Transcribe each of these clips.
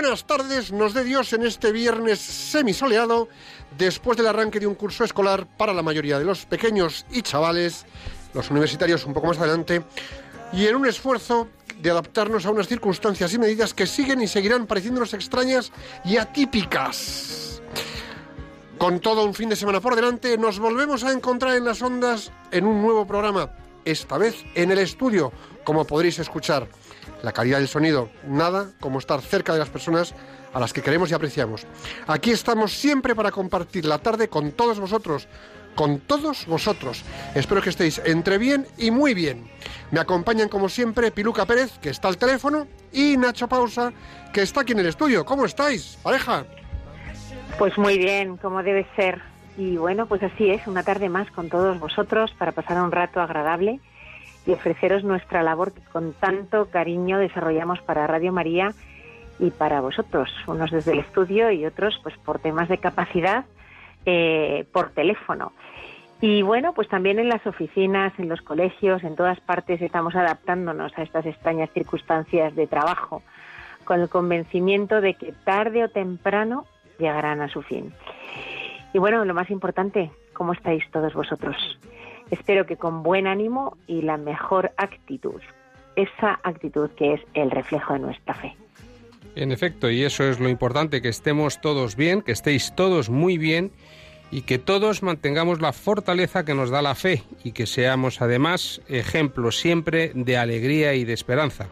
buenas tardes, nos dé Dios en este viernes semisoleado, después del arranque de un curso escolar para la mayoría de los pequeños y chavales, los universitarios un poco más adelante, y en un esfuerzo de adaptarnos a unas circunstancias y medidas que siguen y seguirán pareciéndonos extrañas y atípicas. Con todo un fin de semana por delante, nos volvemos a encontrar en las ondas en un nuevo programa, esta vez en el estudio, como podréis escuchar. La calidad del sonido, nada como estar cerca de las personas a las que queremos y apreciamos. Aquí estamos siempre para compartir la tarde con todos vosotros, con todos vosotros. Espero que estéis entre bien y muy bien. Me acompañan como siempre Piluca Pérez, que está al teléfono, y Nacho Pausa, que está aquí en el estudio. ¿Cómo estáis, pareja? Pues muy bien, como debe ser. Y bueno, pues así es, una tarde más con todos vosotros para pasar un rato agradable y ofreceros nuestra labor que con tanto cariño desarrollamos para Radio María y para vosotros, unos desde el estudio y otros pues por temas de capacidad eh, por teléfono. Y bueno, pues también en las oficinas, en los colegios, en todas partes estamos adaptándonos a estas extrañas circunstancias de trabajo, con el convencimiento de que tarde o temprano llegarán a su fin. Y bueno, lo más importante, ¿cómo estáis todos vosotros? Espero que con buen ánimo y la mejor actitud, esa actitud que es el reflejo de nuestra fe. En efecto, y eso es lo importante, que estemos todos bien, que estéis todos muy bien y que todos mantengamos la fortaleza que nos da la fe y que seamos además ejemplos siempre de alegría y de esperanza.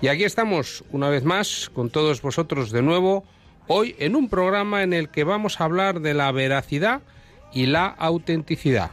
Y aquí estamos una vez más con todos vosotros de nuevo, hoy en un programa en el que vamos a hablar de la veracidad y la autenticidad.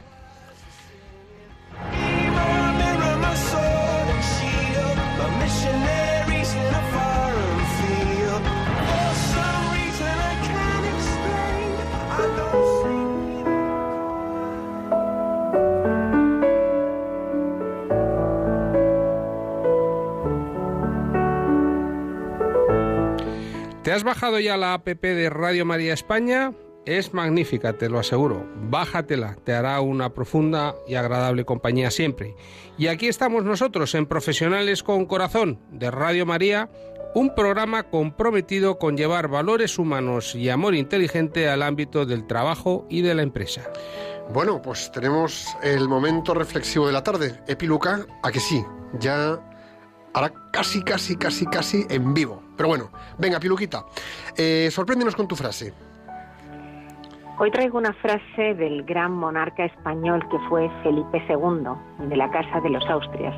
¿Te has bajado ya la app de Radio María España? Es magnífica, te lo aseguro. Bájatela, te hará una profunda y agradable compañía siempre. Y aquí estamos nosotros en Profesionales con Corazón de Radio María, un programa comprometido con llevar valores humanos y amor inteligente al ámbito del trabajo y de la empresa. Bueno, pues tenemos el momento reflexivo de la tarde. Epiluca, a que sí, ya hará casi, casi, casi, casi en vivo. Pero bueno, venga, Piluquita, eh, sorpréndenos con tu frase. Hoy traigo una frase del gran monarca español que fue Felipe II, de la Casa de los Austrias,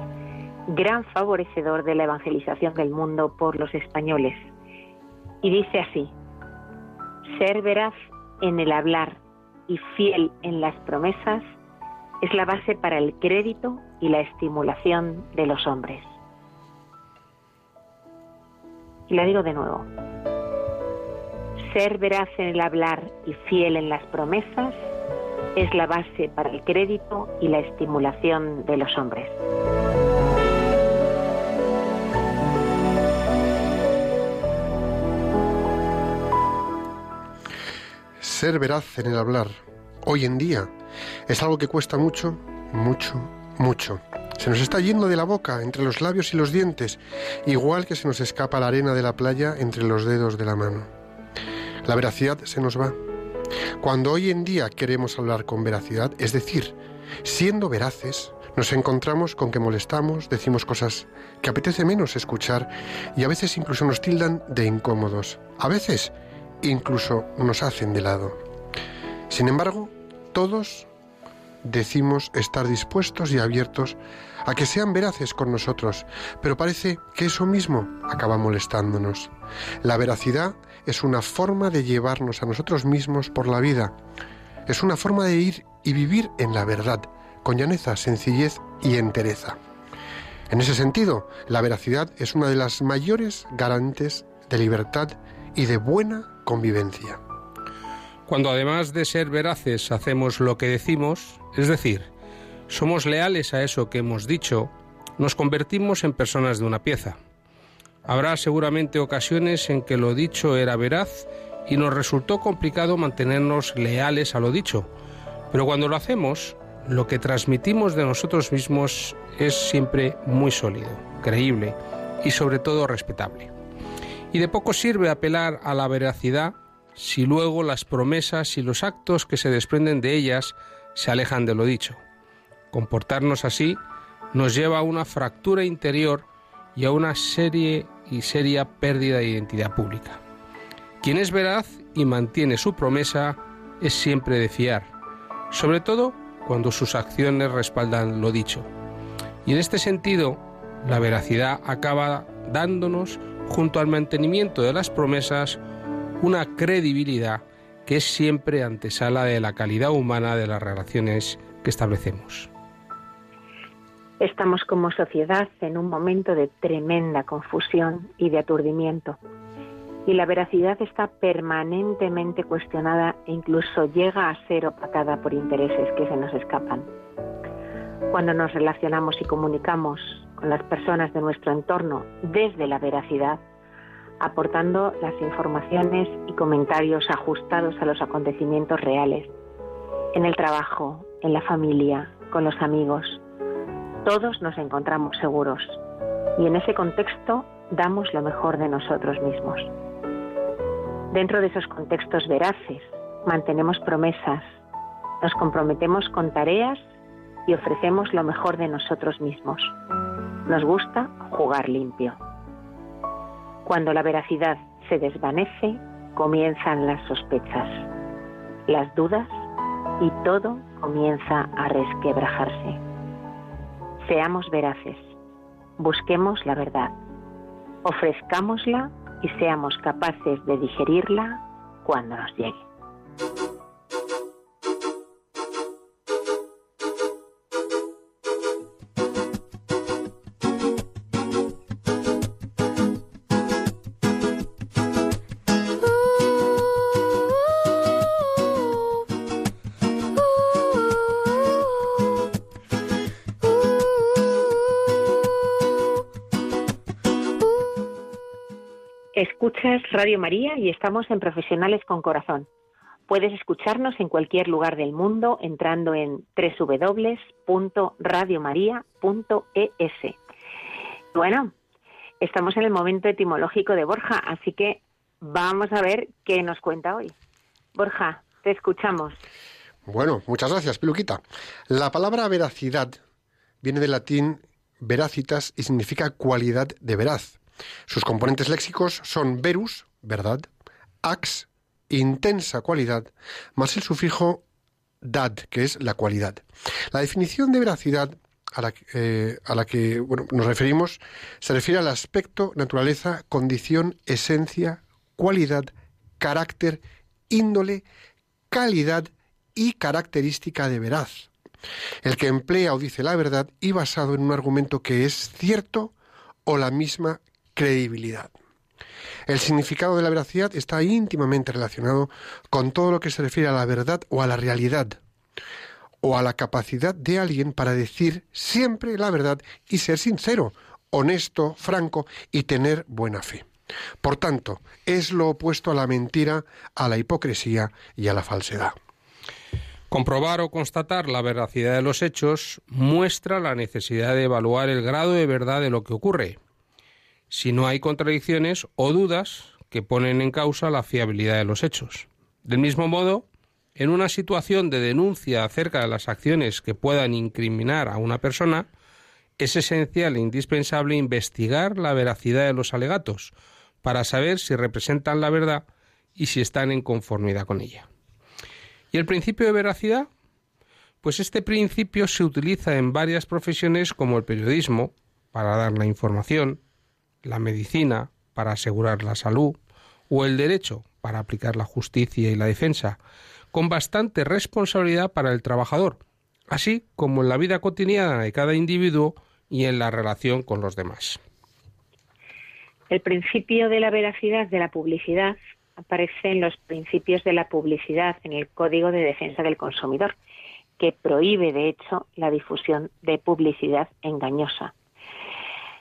gran favorecedor de la evangelización del mundo por los españoles. Y dice así, ser veraz en el hablar y fiel en las promesas es la base para el crédito y la estimulación de los hombres. Y la digo de nuevo, ser veraz en el hablar y fiel en las promesas es la base para el crédito y la estimulación de los hombres. Ser veraz en el hablar, hoy en día, es algo que cuesta mucho, mucho, mucho. Se nos está yendo de la boca, entre los labios y los dientes, igual que se nos escapa la arena de la playa entre los dedos de la mano. La veracidad se nos va. Cuando hoy en día queremos hablar con veracidad, es decir, siendo veraces, nos encontramos con que molestamos, decimos cosas que apetece menos escuchar y a veces incluso nos tildan de incómodos. A veces incluso nos hacen de lado. Sin embargo, todos decimos estar dispuestos y abiertos a que sean veraces con nosotros, pero parece que eso mismo acaba molestándonos. La veracidad es una forma de llevarnos a nosotros mismos por la vida, es una forma de ir y vivir en la verdad, con llaneza, sencillez y entereza. En ese sentido, la veracidad es una de las mayores garantes de libertad y de buena convivencia. Cuando además de ser veraces hacemos lo que decimos, es decir, somos leales a eso que hemos dicho, nos convertimos en personas de una pieza. Habrá seguramente ocasiones en que lo dicho era veraz y nos resultó complicado mantenernos leales a lo dicho, pero cuando lo hacemos, lo que transmitimos de nosotros mismos es siempre muy sólido, creíble y sobre todo respetable. Y de poco sirve apelar a la veracidad si luego las promesas y los actos que se desprenden de ellas se alejan de lo dicho. Comportarnos así nos lleva a una fractura interior y a una serie y seria pérdida de identidad pública. Quien es veraz y mantiene su promesa es siempre de fiar, sobre todo cuando sus acciones respaldan lo dicho. Y en este sentido, la veracidad acaba dándonos, junto al mantenimiento de las promesas, una credibilidad que es siempre antesala de la calidad humana de las relaciones que establecemos. Estamos como sociedad en un momento de tremenda confusión y de aturdimiento. Y la veracidad está permanentemente cuestionada e incluso llega a ser opacada por intereses que se nos escapan. Cuando nos relacionamos y comunicamos con las personas de nuestro entorno desde la veracidad, aportando las informaciones y comentarios ajustados a los acontecimientos reales, en el trabajo, en la familia, con los amigos. Todos nos encontramos seguros y en ese contexto damos lo mejor de nosotros mismos. Dentro de esos contextos veraces, mantenemos promesas, nos comprometemos con tareas y ofrecemos lo mejor de nosotros mismos. Nos gusta jugar limpio. Cuando la veracidad se desvanece, comienzan las sospechas, las dudas y todo comienza a resquebrajarse. Seamos veraces, busquemos la verdad, ofrezcámosla y seamos capaces de digerirla cuando nos llegue. Escuchas Radio María y estamos en Profesionales con Corazón. Puedes escucharnos en cualquier lugar del mundo entrando en www.radiomaria.es. Bueno, estamos en el momento etimológico de Borja, así que vamos a ver qué nos cuenta hoy. Borja, te escuchamos. Bueno, muchas gracias, Piluquita. La palabra veracidad viene del latín veracitas y significa cualidad de veraz. Sus componentes léxicos son verus, verdad, ax, intensa cualidad, más el sufijo dad, que es la cualidad. La definición de veracidad a la, eh, que bueno, nos referimos se refiere al aspecto, naturaleza, condición, esencia, cualidad, carácter, índole, calidad y característica de veraz. El que emplea o dice la verdad y basado en un argumento que es cierto o la misma credibilidad. El significado de la veracidad está íntimamente relacionado con todo lo que se refiere a la verdad o a la realidad, o a la capacidad de alguien para decir siempre la verdad y ser sincero, honesto, franco y tener buena fe. Por tanto, es lo opuesto a la mentira, a la hipocresía y a la falsedad. Comprobar o constatar la veracidad de los hechos muestra la necesidad de evaluar el grado de verdad de lo que ocurre, si no hay contradicciones o dudas que ponen en causa la fiabilidad de los hechos. Del mismo modo, en una situación de denuncia acerca de las acciones que puedan incriminar a una persona, es esencial e indispensable investigar la veracidad de los alegatos para saber si representan la verdad y si están en conformidad con ella. ¿Y el principio de veracidad? Pues este principio se utiliza en varias profesiones como el periodismo, para dar la información, la medicina, para asegurar la salud, o el derecho, para aplicar la justicia y la defensa, con bastante responsabilidad para el trabajador, así como en la vida cotidiana de cada individuo y en la relación con los demás. El principio de la veracidad de la publicidad aparece en los principios de la publicidad en el Código de Defensa del Consumidor, que prohíbe, de hecho, la difusión de publicidad engañosa.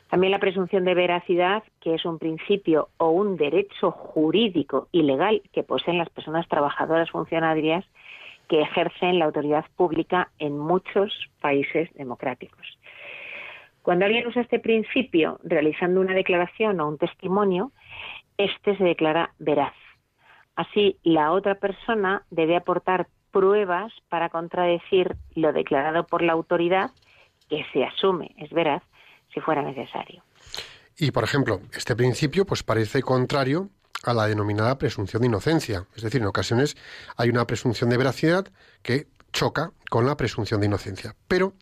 También la presunción de veracidad, que es un principio o un derecho jurídico y legal que poseen las personas trabajadoras funcionarias que ejercen la autoridad pública en muchos países democráticos. Cuando alguien usa este principio realizando una declaración o un testimonio, este se declara veraz. Así, la otra persona debe aportar pruebas para contradecir lo declarado por la autoridad, que se asume es veraz, si fuera necesario. Y, por ejemplo, este principio pues parece contrario a la denominada presunción de inocencia. Es decir, en ocasiones hay una presunción de veracidad que choca con la presunción de inocencia. Pero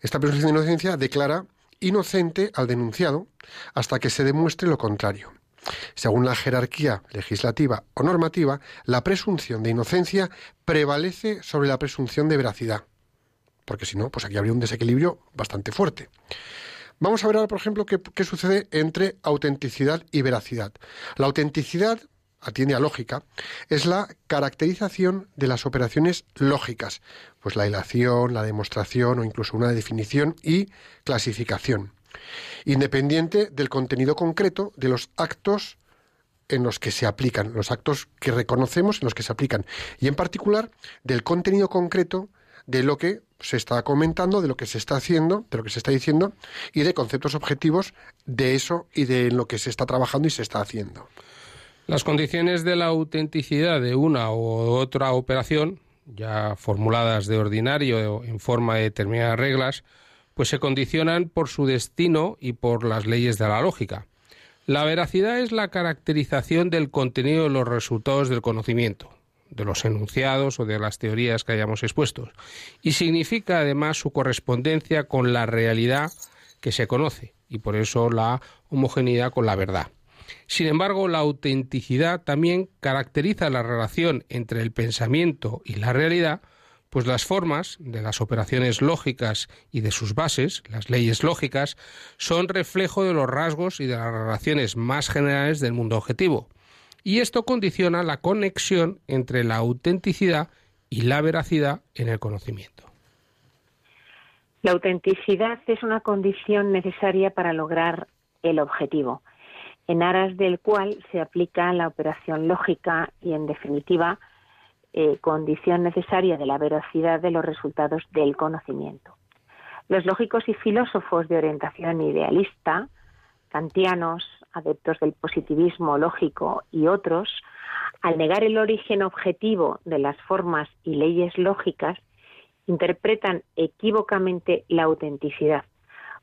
esta presunción de inocencia declara inocente al denunciado hasta que se demuestre lo contrario. Según la jerarquía legislativa o normativa, la presunción de inocencia prevalece sobre la presunción de veracidad. Porque si no, pues aquí habría un desequilibrio bastante fuerte. Vamos a ver ahora, por ejemplo, qué, sucede entre autenticidad y veracidad. La autenticidad atiende a lógica, es la caracterización de las operaciones lógicas, pues la ilación, la demostración o incluso una definición y clasificación, independiente del contenido concreto de los actos en los que se aplican, los actos que reconocemos en los que se aplican, y en particular del contenido concreto de lo que se está comentando, de lo que se está haciendo, de lo que se está diciendo y de conceptos objetivos de eso y de lo que se está trabajando y se está haciendo. Las condiciones de la autenticidad de una u otra operación, ya formuladas de ordinario en forma de determinadas reglas, pues se condicionan por su destino y por las leyes de la lógica. La veracidad es la caracterización del contenido de los resultados del conocimiento de los enunciados o de las teorías que hayamos expuesto. Y significa además su correspondencia con la realidad que se conoce y por eso la homogeneidad con la verdad. Sin embargo, la autenticidad también caracteriza la relación entre el pensamiento y la realidad, pues las formas de las operaciones lógicas y de sus bases, las leyes lógicas, son reflejo de los rasgos y de las relaciones más generales del mundo objetivo y esto condiciona la conexión entre la autenticidad y la veracidad en el conocimiento. La autenticidad es una condición necesaria para lograr el objetivo, en aras del cual se aplica la operación lógica y, en definitiva, eh, condición necesaria de la veracidad de los resultados del conocimiento. Los lógicos y filósofos de orientación idealista, kantianos, adeptos del positivismo lógico y otros, al negar el origen objetivo de las formas y leyes lógicas, interpretan equívocamente la autenticidad,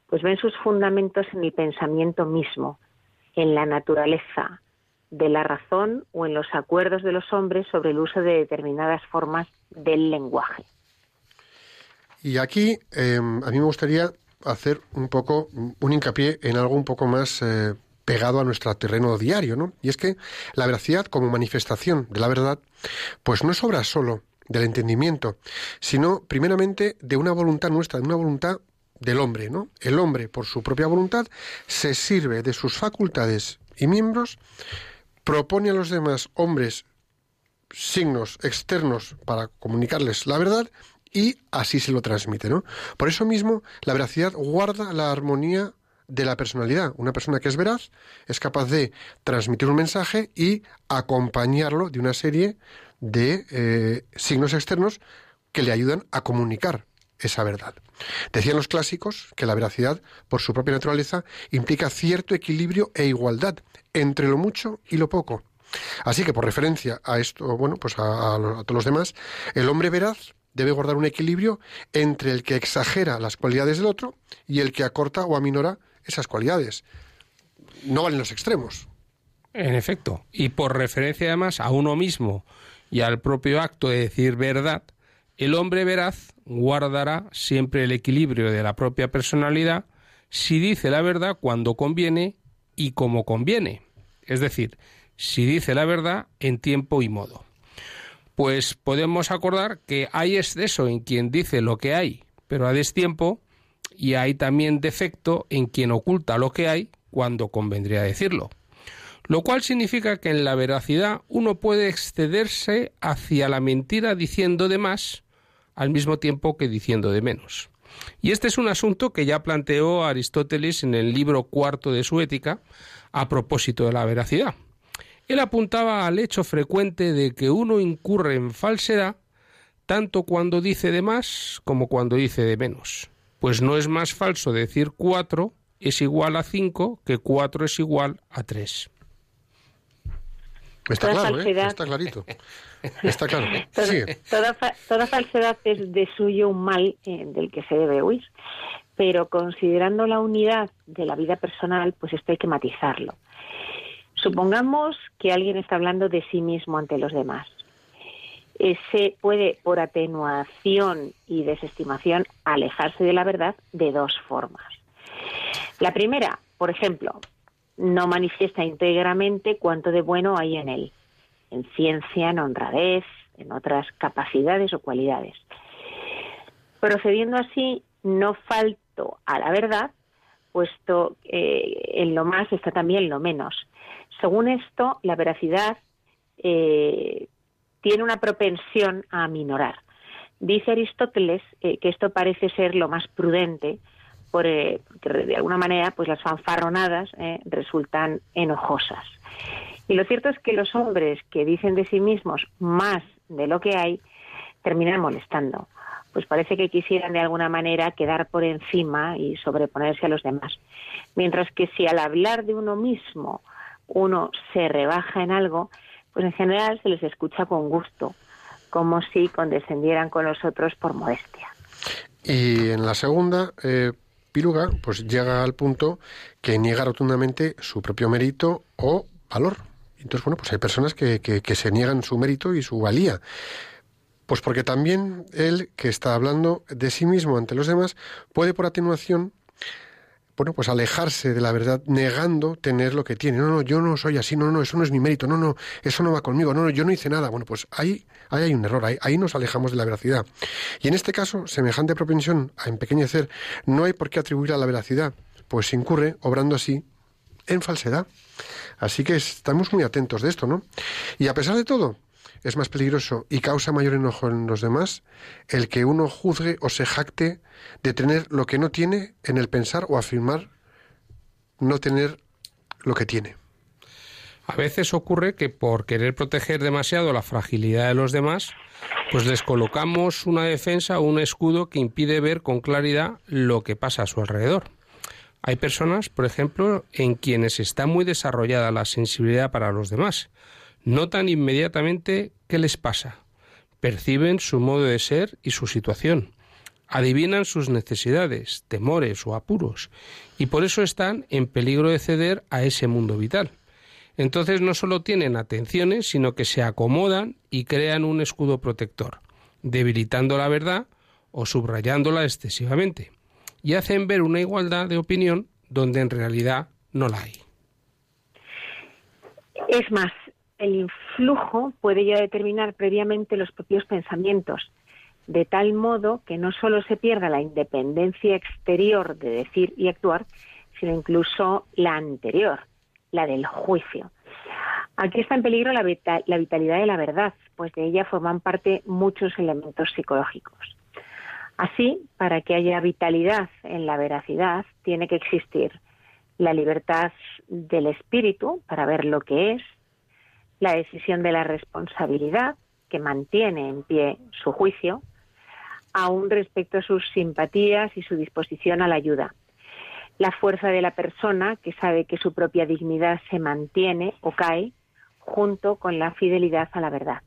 pues ven sus fundamentos en el pensamiento mismo, en la naturaleza de la razón o en los acuerdos de los hombres sobre el uso de determinadas formas del lenguaje. Y aquí eh, a mí me gustaría hacer un poco un hincapié en algo un poco más eh, pegado a nuestro terreno diario, ¿no? Y es que la veracidad como manifestación de la verdad, pues no es obra solo del entendimiento, sino primeramente de una voluntad nuestra, de una voluntad del hombre, ¿no? El hombre, por su propia voluntad, se sirve de sus facultades y miembros, propone a los demás hombres signos externos para comunicarles la verdad y así se lo transmite, ¿no? Por eso mismo, la veracidad guarda la armonía de la personalidad. Una persona que es veraz es capaz de transmitir un mensaje y acompañarlo de una serie de eh, signos externos que le ayudan a comunicar esa verdad. Decían los clásicos que la veracidad, por su propia naturaleza, implica cierto equilibrio e igualdad entre lo mucho y lo poco. Así que por referencia a esto, bueno, pues a, a todos los demás, el hombre veraz debe guardar un equilibrio entre el que exagera las cualidades del otro y el que acorta o aminora esas cualidades. No valen los extremos. En efecto, y por referencia además a uno mismo y al propio acto de decir verdad, el hombre veraz guardará siempre el equilibrio de la propia personalidad si dice la verdad cuando conviene y como conviene. Es decir, si dice la verdad en tiempo y modo. Pues podemos acordar que hay exceso en quien dice lo que hay, pero a destiempo, y hay también defecto en quien oculta lo que hay cuando convendría decirlo. Lo cual significa que en la veracidad uno puede excederse hacia la mentira diciendo de más al mismo tiempo que diciendo de menos. Y este es un asunto que ya planteó Aristóteles en el libro cuarto de su Ética a propósito de la veracidad. Él apuntaba al hecho frecuente de que uno incurre en falsedad tanto cuando dice de más como cuando dice de menos. Pues no es más falso decir cuatro es igual a cinco que cuatro es igual a tres. Está Toda claro, ¿eh? Está clarito. Está claro. Toda, Sigue. toda fa- toda falsedad es de suyo un mal eh, del que se debe huir. Pero considerando la unidad de la vida personal, pues esto hay que matizarlo. Supongamos que alguien está hablando de sí mismo ante los demás. Ese puede, por atenuación y desestimación, alejarse de la verdad de dos formas. La primera, por ejemplo, no manifiesta íntegramente cuánto de bueno hay en él, en ciencia, en honradez, en otras capacidades o cualidades. Procediendo así, no falto a la verdad, puesto que en lo más está también lo menos. Según esto, la veracidad eh, tiene una propensión a aminorar. Dice Aristóteles eh, que esto parece ser lo más prudente, por, eh, porque de alguna manera pues las fanfarronadas eh, resultan enojosas. Y lo cierto es que los hombres que dicen de sí mismos más de lo que hay terminan molestando. Pues parece que quisieran de alguna manera quedar por encima y sobreponerse a los demás. Mientras que si al hablar de uno mismo uno se rebaja en algo, pues en general se les escucha con gusto, como si condescendieran con los otros por modestia. Y en la segunda, eh, pues llega al punto que niega rotundamente su propio mérito o valor. Entonces, bueno, pues hay personas que, que, que se niegan su mérito y su valía. Pues porque también él, que está hablando de sí mismo ante los demás, puede por atenuación, bueno, pues alejarse de la verdad negando tener lo que tiene. No, no, yo no soy así, no, no, eso no es mi mérito, no, no, eso no va conmigo, no, no, yo no hice nada. Bueno, pues ahí, ahí hay un error, ahí, ahí nos alejamos de la veracidad. Y en este caso, semejante propensión a empequeñecer no hay por qué atribuir a la veracidad, pues se incurre, obrando así, en falsedad. Así que estamos muy atentos de esto, ¿no? Y a pesar de todo, es más peligroso y causa mayor enojo en los demás el que uno juzgue o se jacte de tener lo que no tiene en el pensar o afirmar no tener lo que tiene. A veces ocurre que por querer proteger demasiado la fragilidad de los demás, pues les colocamos una defensa o un escudo que impide ver con claridad lo que pasa a su alrededor. Hay personas, por ejemplo, en quienes está muy desarrollada la sensibilidad para los demás. Notan inmediatamente qué les pasa, perciben su modo de ser y su situación, adivinan sus necesidades, temores o apuros, y por eso están en peligro de ceder a ese mundo vital. Entonces no solo tienen atenciones, sino que se acomodan y crean un escudo protector, debilitando la verdad o subrayándola excesivamente, y hacen ver una igualdad de opinión donde en realidad no la hay. Es más, el influjo puede ya determinar previamente los propios pensamientos, de tal modo que no solo se pierda la independencia exterior de decir y actuar, sino incluso la anterior, la del juicio. Aquí está en peligro la, la vitalidad de la verdad, pues de ella forman parte muchos elementos psicológicos. Así, para que haya vitalidad en la veracidad, tiene que existir la libertad del espíritu para ver lo que es, la decisión de la responsabilidad que mantiene en pie su juicio, aún respecto a sus simpatías y su disposición a la ayuda. La fuerza de la persona que sabe que su propia dignidad se mantiene o cae junto con la fidelidad a la verdad.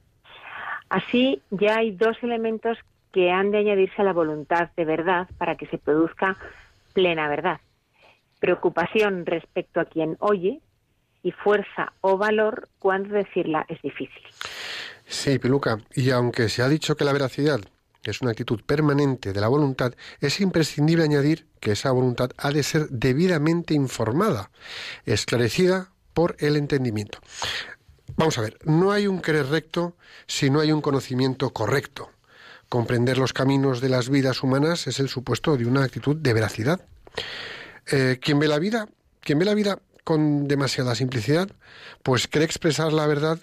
Así ya hay dos elementos que han de añadirse a la voluntad de verdad para que se produzca plena verdad. Preocupación respecto a quien oye y fuerza o valor cuando decirla es difícil. Sí, Peluca. Y aunque se ha dicho que la veracidad es una actitud permanente de la voluntad, es imprescindible añadir que esa voluntad ha de ser debidamente informada, esclarecida por el entendimiento. Vamos a ver, no hay un querer recto si no hay un conocimiento correcto. Comprender los caminos de las vidas humanas es el supuesto de una actitud de veracidad. Eh, quien ve la vida, quien ve la vida con demasiada simplicidad, pues cree expresar la verdad,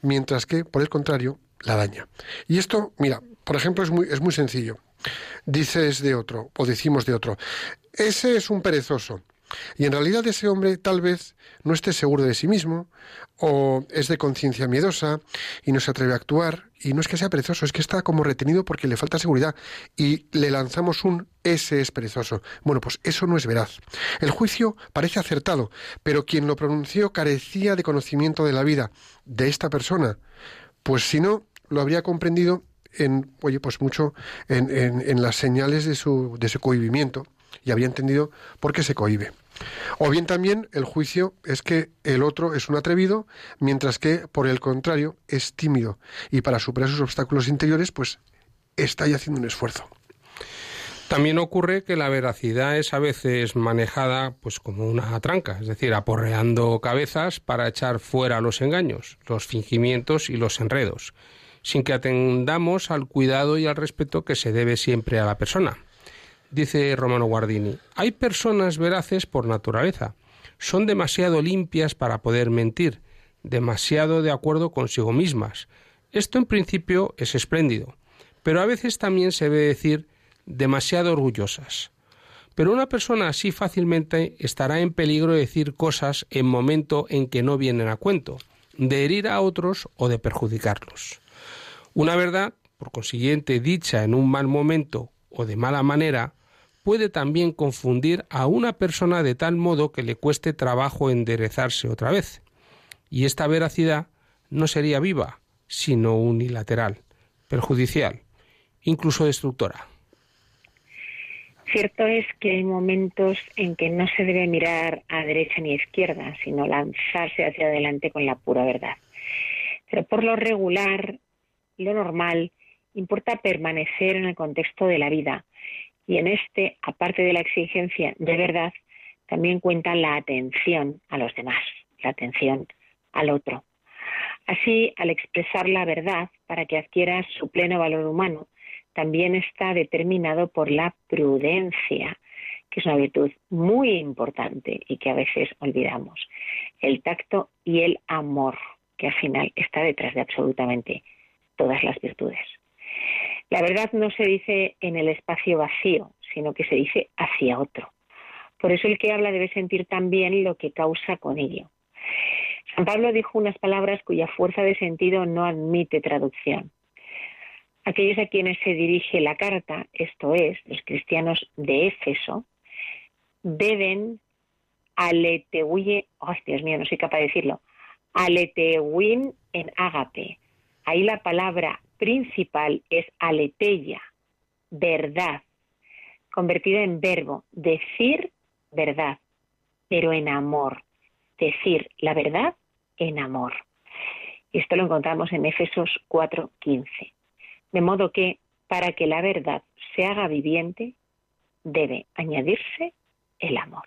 mientras que, por el contrario, la daña. Y esto, mira, por ejemplo, es muy, es muy sencillo. Dices de otro, o decimos de otro, ese es un perezoso. Y en realidad ese hombre tal vez no esté seguro de sí mismo, o es de conciencia miedosa y no se atreve a actuar, y no es que sea perezoso, es que está como retenido porque le falta seguridad, y le lanzamos un ese es perezoso. Bueno, pues eso no es veraz. El juicio parece acertado, pero quien lo pronunció carecía de conocimiento de la vida de esta persona, pues si no, lo habría comprendido en, oye, pues mucho en, en, en las señales de su, de su cohibimiento y habría entendido por qué se cohibe. O bien también el juicio es que el otro es un atrevido, mientras que, por el contrario, es tímido y para superar sus obstáculos interiores, pues está ya haciendo un esfuerzo. También ocurre que la veracidad es a veces manejada pues como una tranca, es decir, aporreando cabezas para echar fuera los engaños, los fingimientos y los enredos, sin que atendamos al cuidado y al respeto que se debe siempre a la persona. Dice Romano Guardini, hay personas veraces por naturaleza, son demasiado limpias para poder mentir, demasiado de acuerdo consigo mismas. Esto en principio es espléndido, pero a veces también se ve decir demasiado orgullosas. Pero una persona así fácilmente estará en peligro de decir cosas en momento en que no vienen a cuento, de herir a otros o de perjudicarlos. Una verdad, por consiguiente, dicha en un mal momento o de mala manera, puede también confundir a una persona de tal modo que le cueste trabajo enderezarse otra vez. Y esta veracidad no sería viva, sino unilateral, perjudicial, incluso destructora. Cierto es que hay momentos en que no se debe mirar a derecha ni a izquierda, sino lanzarse hacia adelante con la pura verdad. Pero por lo regular, lo normal, importa permanecer en el contexto de la vida. Y en este, aparte de la exigencia de verdad, también cuenta la atención a los demás, la atención al otro. Así, al expresar la verdad para que adquiera su pleno valor humano, también está determinado por la prudencia, que es una virtud muy importante y que a veces olvidamos. El tacto y el amor, que al final está detrás de absolutamente todas las virtudes. La verdad no se dice en el espacio vacío, sino que se dice hacia otro. Por eso el que habla debe sentir también lo que causa con ello. San Pablo dijo unas palabras cuya fuerza de sentido no admite traducción. Aquellos a quienes se dirige la carta, esto es, los cristianos de Éfeso, deben aleteuye, ay Dios mío, no soy capaz de decirlo, aleteuin en ágape. Ahí la palabra principal es aleteia, verdad, convertida en verbo, decir verdad, pero en amor, decir la verdad en amor. Esto lo encontramos en Éfesos 4:15. De modo que, para que la verdad se haga viviente, debe añadirse el amor.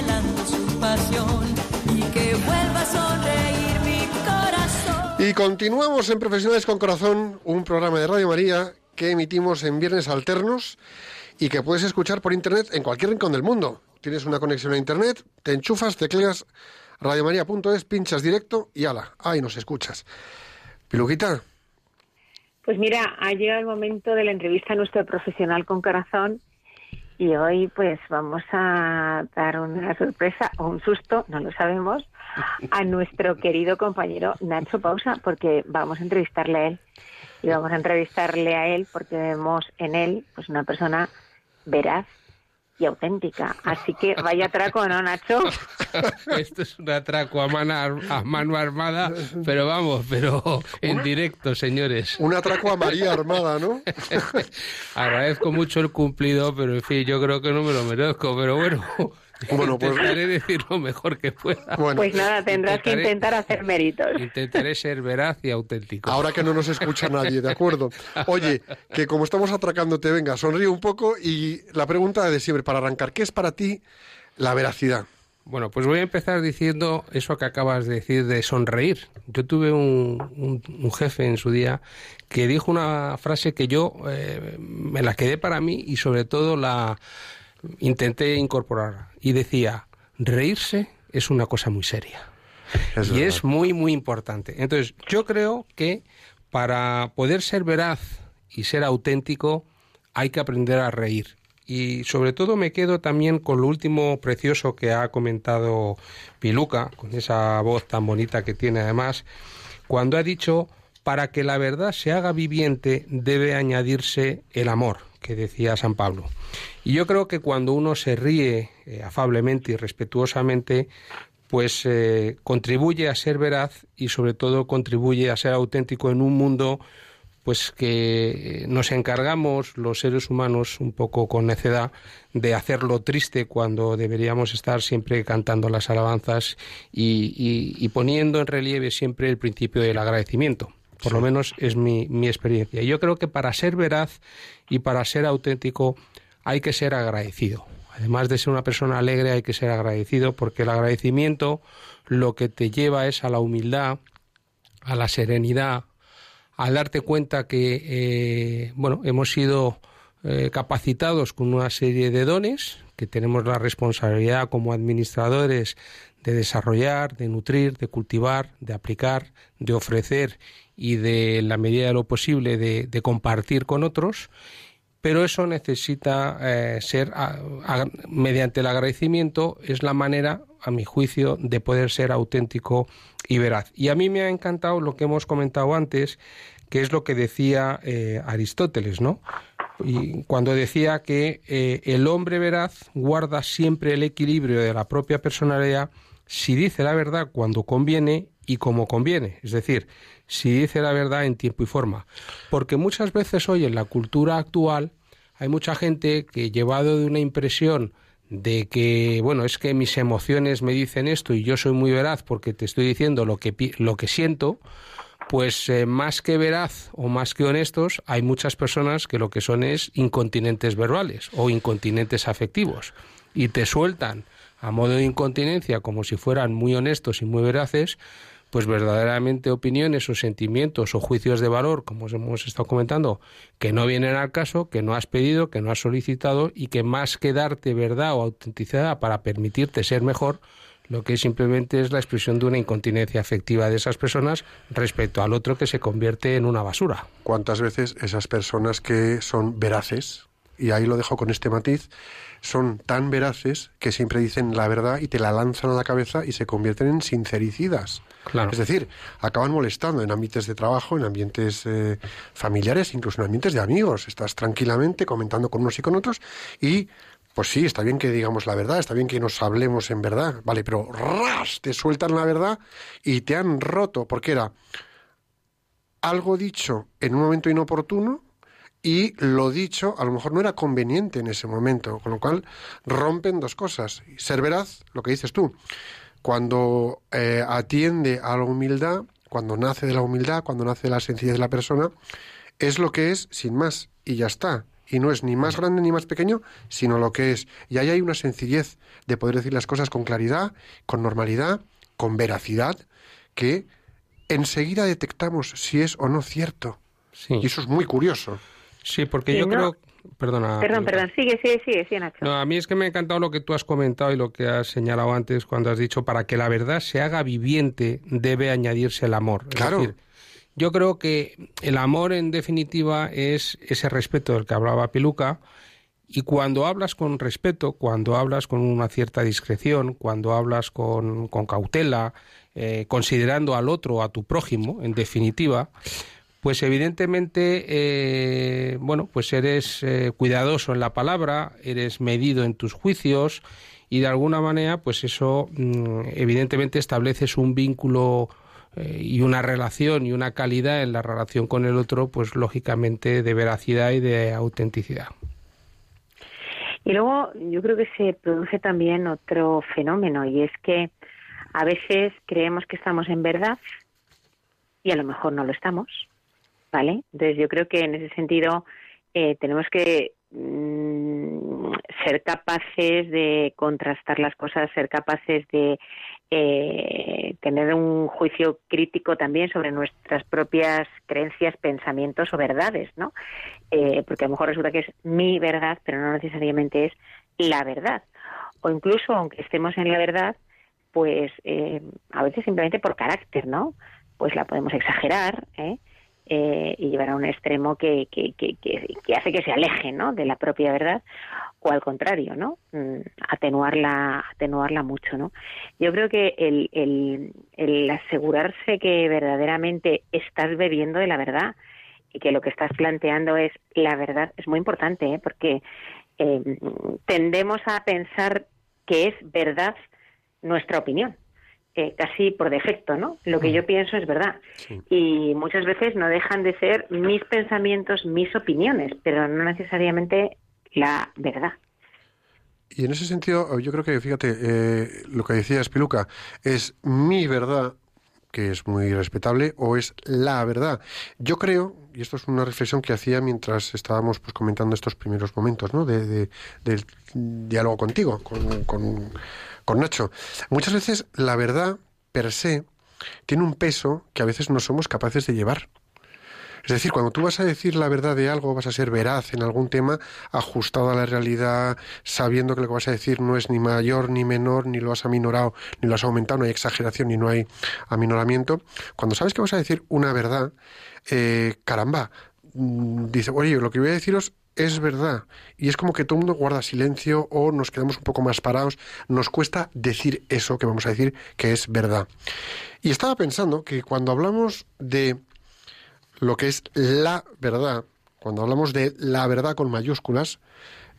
anhelando su pasión y que vuelva a sonreír mi corazón. Y continuamos en Profesionales con Corazón, un programa de Radio María que emitimos en viernes alternos y que puedes escuchar por internet en cualquier rincón del mundo. Tienes una conexión a internet, te enchufas, tecleas radiomaria.es, pinchas directo y ala, ahí nos escuchas. Piluquita, Pues mira, ha llegado el momento de la entrevista a nuestro profesional con corazón y hoy pues vamos a dar una sorpresa o un susto, no lo sabemos, a nuestro querido compañero Nacho Pausa porque vamos a entrevistarle a él. Y vamos a entrevistarle a él porque vemos en él pues una persona veraz y auténtica. Así que vaya atraco, ¿no, Nacho? Esto es un atraco a mano, a mano armada, pero vamos, pero en directo, señores. un atraco a María Armada, ¿no? Agradezco mucho el cumplido, pero en fin, yo creo que no me lo merezco, pero bueno, Bueno, pues- intentaré decir lo mejor que pueda. Bueno, Pues nada, tendrás que intentar hacer méritos. Intentaré ser veraz y auténtico. ahora que no nos escucha nadie, ¿de acuerdo? Oye, que como estamos atracándote, venga, sonríe un poco y la pregunta de siempre, para arrancar, ¿qué es para ti la veracidad? Bueno, pues voy a empezar diciendo eso que acabas de decir de sonreír. Yo tuve un, un- un jefe en su día que dijo una frase que yo eh, me la quedé para mí y sobre todo la intenté incorporar. Y decía, reírse es una cosa muy seria. Es y verdad. es muy, muy importante. Entonces, yo creo que para poder ser veraz y ser auténtico hay que aprender a reír. Y sobre todo me quedo también con lo último precioso que ha comentado Piluca, con esa voz tan bonita que tiene además, cuando ha dicho, para que la verdad se haga viviente debe añadirse el amor, que decía San Pablo. Y yo creo que cuando uno se ríe eh, afablemente y respetuosamente, pues eh, contribuye a ser veraz y sobre todo contribuye a ser auténtico en un mundo pues que eh, nos encargamos los seres humanos un poco con necedad de hacerlo triste cuando deberíamos estar siempre cantando las alabanzas y, poniendo en relieve siempre el principio del agradecimiento. Por lo menos es mi, mi experiencia. Y yo creo que para ser veraz y para ser auténtico hay que ser agradecido. Además de ser una persona alegre, hay que ser agradecido porque el agradecimiento lo que te lleva es a la humildad, a la serenidad, al darte cuenta que eh, bueno hemos sido eh, capacitados con una serie de dones que tenemos la responsabilidad como administradores de desarrollar, de nutrir, de cultivar, de aplicar, de ofrecer y de la medida de lo posible de, compartir con otros pero eso necesita eh, ser mediante el agradecimiento es la manera a mi juicio de poder ser auténtico y veraz. Y a mí me ha encantado lo que hemos comentado antes que es lo que decía eh, Aristóteles no y cuando decía que eh, el hombre veraz guarda siempre el equilibrio de la propia personalidad si dice la verdad cuando conviene y como conviene, es decir, si dice la verdad en tiempo y forma. Porque muchas veces hoy en la cultura actual hay mucha gente que llevado de una impresión de que, bueno, es que mis emociones me dicen esto y yo soy muy veraz porque te estoy diciendo lo que, lo que siento, pues eh, más que veraz o más que honestos, hay muchas personas que lo que son es incontinentes verbales o incontinentes afectivos y te sueltan a modo de incontinencia como si fueran muy honestos y muy veraces, pues verdaderamente opiniones o sentimientos o juicios de valor, como os hemos estado comentando, que no vienen al caso, que no has pedido, que no has solicitado y que más que darte verdad o autenticidad para permitirte ser mejor, lo que simplemente es la expresión de una incontinencia afectiva de esas personas respecto al otro que se convierte en una basura. ¿Cuántas veces esas personas que son veraces, y ahí lo dejo con este matiz, son tan veraces que siempre dicen la verdad y te la lanzan a la cabeza y se convierten en sincericidas? Claro. Es decir, acaban molestando en ambientes de trabajo, en ambientes eh, familiares, incluso en ambientes de amigos. Estás tranquilamente comentando con unos y con otros y, pues sí, está bien que digamos la verdad, está bien que nos hablemos en verdad, vale, pero ras, te sueltan la verdad y te han roto, porque era algo dicho en un momento inoportuno y lo dicho a lo mejor no era conveniente en ese momento, con lo cual rompen dos cosas. Ser veraz, lo que dices tú, cuando eh, atiende a la humildad, cuando nace de la humildad, cuando nace de la sencillez de la persona, es lo que es sin más y ya está. Y no es ni más grande ni más pequeño, sino lo que es. Y ahí hay una sencillez de poder decir las cosas con claridad, con normalidad, con veracidad, que enseguida detectamos si es o no cierto. Sí, Y eso es muy curioso. Sí porque yo no. creo... Perdona. Perdón, perdón, sigue, sigue, sigue, sí, Nacho. No, a mí es que me ha encantado lo que tú has comentado y lo que has señalado antes cuando has dicho para que la verdad se haga viviente debe añadirse el amor. Es Claro. decir, yo creo que el amor en definitiva es ese respeto del que hablaba Piluca y cuando hablas con respeto, cuando hablas con una cierta discreción, cuando hablas con, con cautela, eh, considerando al otro, a tu prójimo, en definitiva, pues evidentemente, eh, bueno, pues eres eh, cuidadoso en la palabra, eres medido en tus juicios y de alguna manera, pues eso, mm, evidentemente estableces un vínculo eh, y una relación y una calidad en la relación con el otro, pues lógicamente de veracidad y de autenticidad. Y luego yo creo que se produce también otro fenómeno y es que a veces creemos que estamos en verdad y a lo mejor no lo estamos, ¿vale? Entonces yo creo que en ese sentido eh, tenemos que mm, ser capaces de contrastar las cosas, ser capaces de eh, tener un juicio crítico también sobre nuestras propias creencias, pensamientos o verdades, ¿no? Eh, porque a lo mejor resulta que es mi verdad, pero no necesariamente es la verdad. O incluso, aunque estemos en la verdad, pues eh, a veces simplemente por carácter, ¿no? Pues la podemos exagerar, ¿eh? Eh, y llevar a un extremo que, que, que, hace que se aleje, ¿no? De la propia verdad, o al contrario, ¿no? Mm, atenuarla, atenuarla mucho, ¿no? Yo creo que el, el, el asegurarse que verdaderamente estás bebiendo de la verdad y que lo que estás planteando es la verdad es muy importante, ¿eh? porque eh, tendemos a pensar que es verdad nuestra opinión, eh, casi por defecto, ¿no? Lo que yo pienso es verdad. Y muchas veces no dejan de ser mis pensamientos, mis opiniones, pero no necesariamente la verdad. Y en ese sentido, yo creo que, fíjate, eh, lo que decía Spiluca, es mi verdad, que es muy respetable, o es la verdad. Yo creo, y esto es una reflexión que hacía mientras estábamos pues, comentando estos primeros momentos ¿no? de, de- del diálogo contigo, con, con, con Nacho. Muchas veces la verdad, per se, tiene un peso que a veces no somos capaces de llevar. Es decir, cuando tú vas a decir la verdad de algo, vas a ser veraz en algún tema, ajustado a la realidad, sabiendo que lo que vas a decir no es ni mayor ni menor, ni lo has aminorado, ni lo has aumentado, no hay exageración ni no hay aminoramiento. Cuando sabes que vas a decir una verdad, eh, caramba, mm, dice, oye, lo que voy a deciros es verdad. Y es como que todo el mundo guarda silencio o nos quedamos un poco más parados. Nos cuesta decir eso que vamos a decir que es verdad. Y estaba pensando que cuando hablamos de lo que es la verdad, cuando hablamos de la verdad con mayúsculas,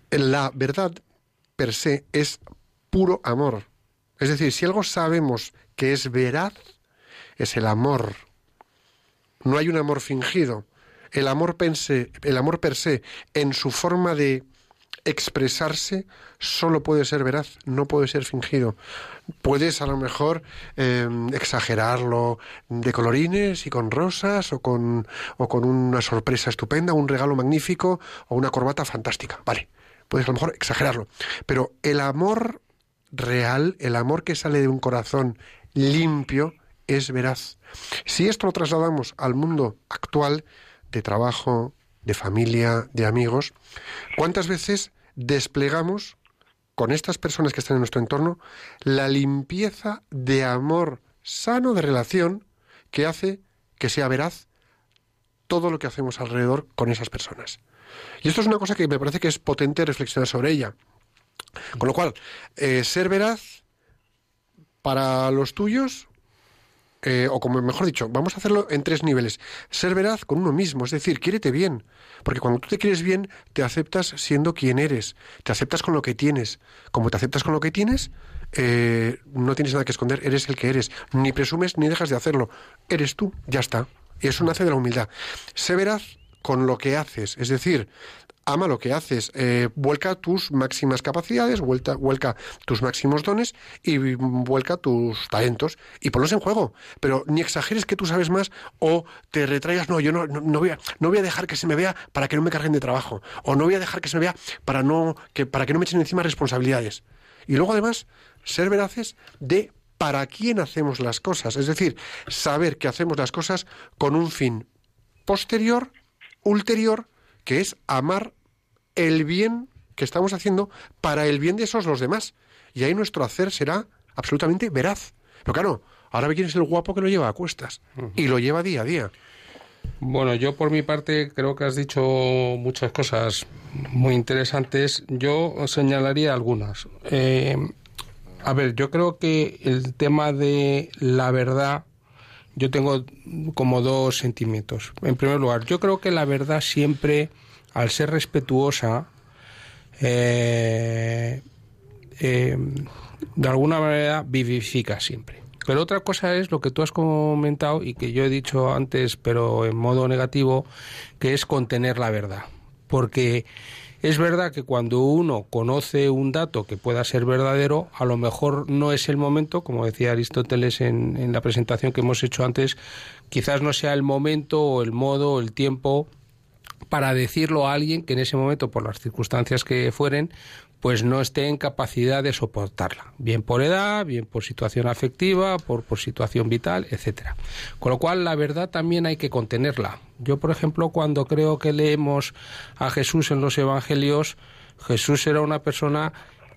la verdad per se es puro amor. Es decir, si algo sabemos que es veraz, es el amor. No hay un amor fingido. El amor, pense, el amor per se, en su forma de expresarse, solo puede ser veraz, no puede ser fingido. Puedes a lo mejor eh, exagerarlo de colorines y con rosas o con, o con una sorpresa estupenda, un regalo magnífico o una corbata fantástica. Vale, puedes a lo mejor exagerarlo. Pero el amor real, el amor que sale de un corazón limpio, es veraz. Si esto lo trasladamos al mundo actual de trabajo, de familia, de amigos, ¿cuántas veces desplegamos con estas personas que están en nuestro entorno la limpieza de amor sano de relación que hace que sea veraz todo lo que hacemos alrededor con esas personas? Y esto es una cosa que me parece que es potente reflexionar sobre ella. Con lo cual, eh, ser veraz para los tuyos, eh, o como mejor dicho, vamos a hacerlo en tres niveles. Ser veraz con uno mismo, es decir, quiérete bien. Porque cuando tú te quieres bien, te aceptas siendo quien eres, te aceptas con lo que tienes. Como te aceptas con lo que tienes, eh, no tienes nada que esconder, eres el que eres. Ni presumes ni dejas de hacerlo. Eres tú, ya está. Y eso nace de la humildad. Sé veraz con lo que haces, es decir, ama lo que haces, eh, vuelca tus máximas capacidades, vuelta, vuelca tus máximos dones y vuelca tus talentos y ponlos en juego. Pero ni exageres que tú sabes más o te retraigas, no, yo no, no, no voy a, no voy a dejar que se me vea para que no me carguen de trabajo o no voy a dejar que se me vea para, no, que, para que no me echen encima responsabilidades. Y luego además, ser veraces de para quién hacemos las cosas. Es decir, saber que hacemos las cosas con un fin posterior, ulterior, que es amar el bien que estamos haciendo para el bien de esos los demás. Y ahí nuestro hacer será absolutamente veraz. Pero claro, ahora ve quién es el guapo que lo lleva a cuestas. Y lo lleva día a día. Bueno, yo por mi parte creo que has dicho muchas cosas muy interesantes. Yo señalaría algunas. Eh, a ver, yo creo que el tema de la verdad, yo tengo como dos sentimientos. En primer lugar, yo creo que la verdad siempre, al ser respetuosa, eh, eh, de alguna manera vivifica siempre. Pero otra cosa es lo que tú has comentado y que yo he dicho antes, pero en modo negativo, que es contener la verdad. Porque es verdad que cuando uno conoce un dato que pueda ser verdadero, a lo mejor no es el momento, como decía Aristóteles en, en la presentación que hemos hecho antes, quizás no sea el momento o el modo o el tiempo para decirlo a alguien que en ese momento, por las circunstancias que fueren, pues no esté en capacidad de soportarla, bien por edad, bien por situación afectiva, por, por situación vital, etcétera. Con lo cual, la verdad también hay que contenerla. Yo, por ejemplo, cuando creo que leemos a Jesús en los evangelios, Jesús era una persona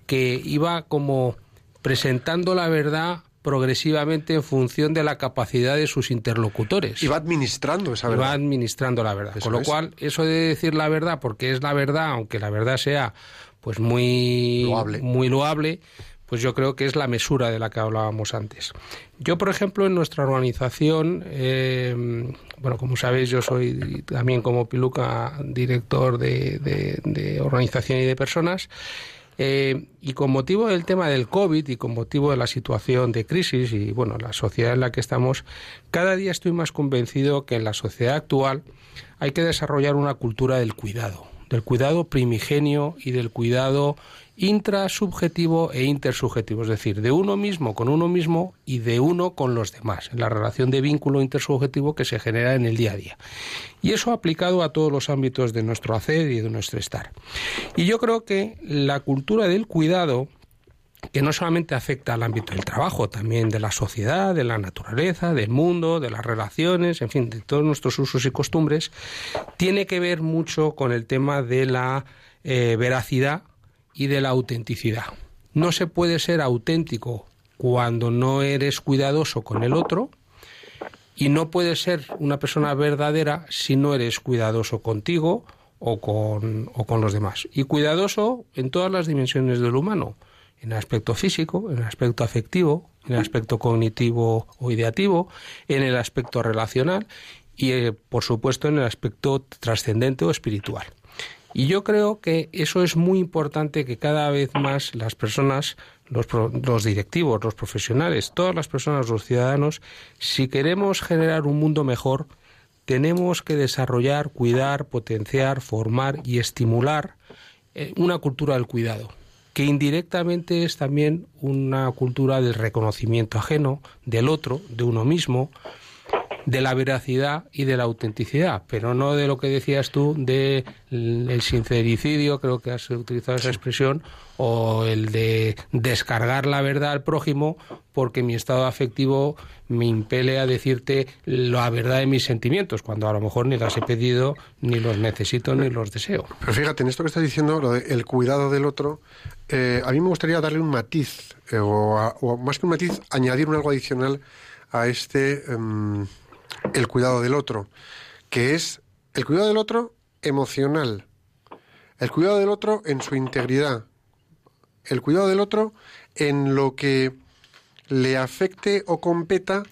que iba como presentando la verdad progresivamente en función de la capacidad de sus interlocutores. Y va administrando esa Y verdad. va administrando la verdad. Eso Con lo es. cual, eso de decir la verdad, porque es la verdad, aunque la verdad sea pues muy Loable. muy loable, pues yo creo que es la mesura de la que hablábamos antes. Yo, por ejemplo, en nuestra organización, eh, bueno, como sabéis, yo soy también como Piluca director de, de- de organización y de personas. Eh, y con motivo del tema del COVID y con motivo de la situación de crisis y bueno, la sociedad en la que estamos, cada día estoy más convencido que en la sociedad actual hay que desarrollar una cultura del cuidado, del cuidado primigenio y del cuidado intrasubjetivo e intersubjetivo, es decir, de uno mismo con uno mismo y de uno con los demás, en la relación de vínculo intersubjetivo que se genera en el día a día. Y eso aplicado a todos los ámbitos de nuestro hacer y de nuestro estar. Y yo creo que la cultura del cuidado que no solamente afecta al ámbito del trabajo, también de la sociedad, de la naturaleza, del mundo, de las relaciones, en fin, de todos nuestros usos y costumbres, tiene que ver mucho con el tema de la eh, veracidad y de la autenticidad. No se puede ser auténtico cuando no eres cuidadoso con el otro y no puedes ser una persona verdadera si no eres cuidadoso contigo o con, o con los demás. Y cuidadoso en todas las dimensiones del humano, en el aspecto físico, en el aspecto afectivo, en el aspecto cognitivo o ideativo, en el aspecto relacional y, eh, por supuesto, en el aspecto trascendente o espiritual. Y yo creo que eso es muy importante que cada vez más las personas, los, pro- los directivos, los profesionales, todas las personas, los ciudadanos, si queremos generar un mundo mejor, tenemos que desarrollar, cuidar, potenciar, formar y estimular eh, una cultura del cuidado, que indirectamente es también una cultura del reconocimiento ajeno, del otro, de uno mismo, de la veracidad y de la autenticidad, pero no de lo que decías tú de el sincericidio, creo que has utilizado esa expresión, o el de descargar la verdad al prójimo porque mi estado afectivo me impele a decirte la verdad de mis sentimientos, cuando a lo mejor ni las he pedido, ni los necesito, ni los deseo. Pero fíjate, en esto que estás diciendo, lo de el cuidado del otro, eh, a mí me gustaría darle un matiz, eh, o, a- o más que un matiz, añadir un algo adicional a este, em, el cuidado del otro, que es el cuidado del otro emocional, el cuidado del otro en su integridad, el cuidado del otro en lo que le afecte o competa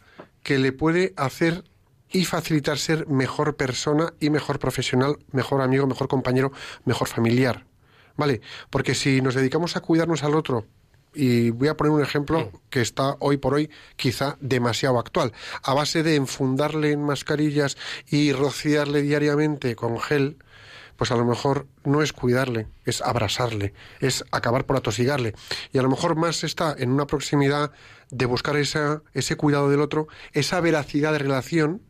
que le puede hacer y facilitar ser mejor persona y mejor profesional, mejor amigo, mejor compañero, mejor familiar. ¿Vale? Porque si nos dedicamos a cuidarnos al otro, y voy a poner un ejemplo que está hoy por hoy quizá demasiado actual, a base de enfundarle en mascarillas y rociarle diariamente con gel, pues a lo mejor no es cuidarle, es abrasarle, es acabar por atosigarle. Y a lo mejor más está en una proximidad de buscar esa, ese cuidado del otro, esa veracidad de relación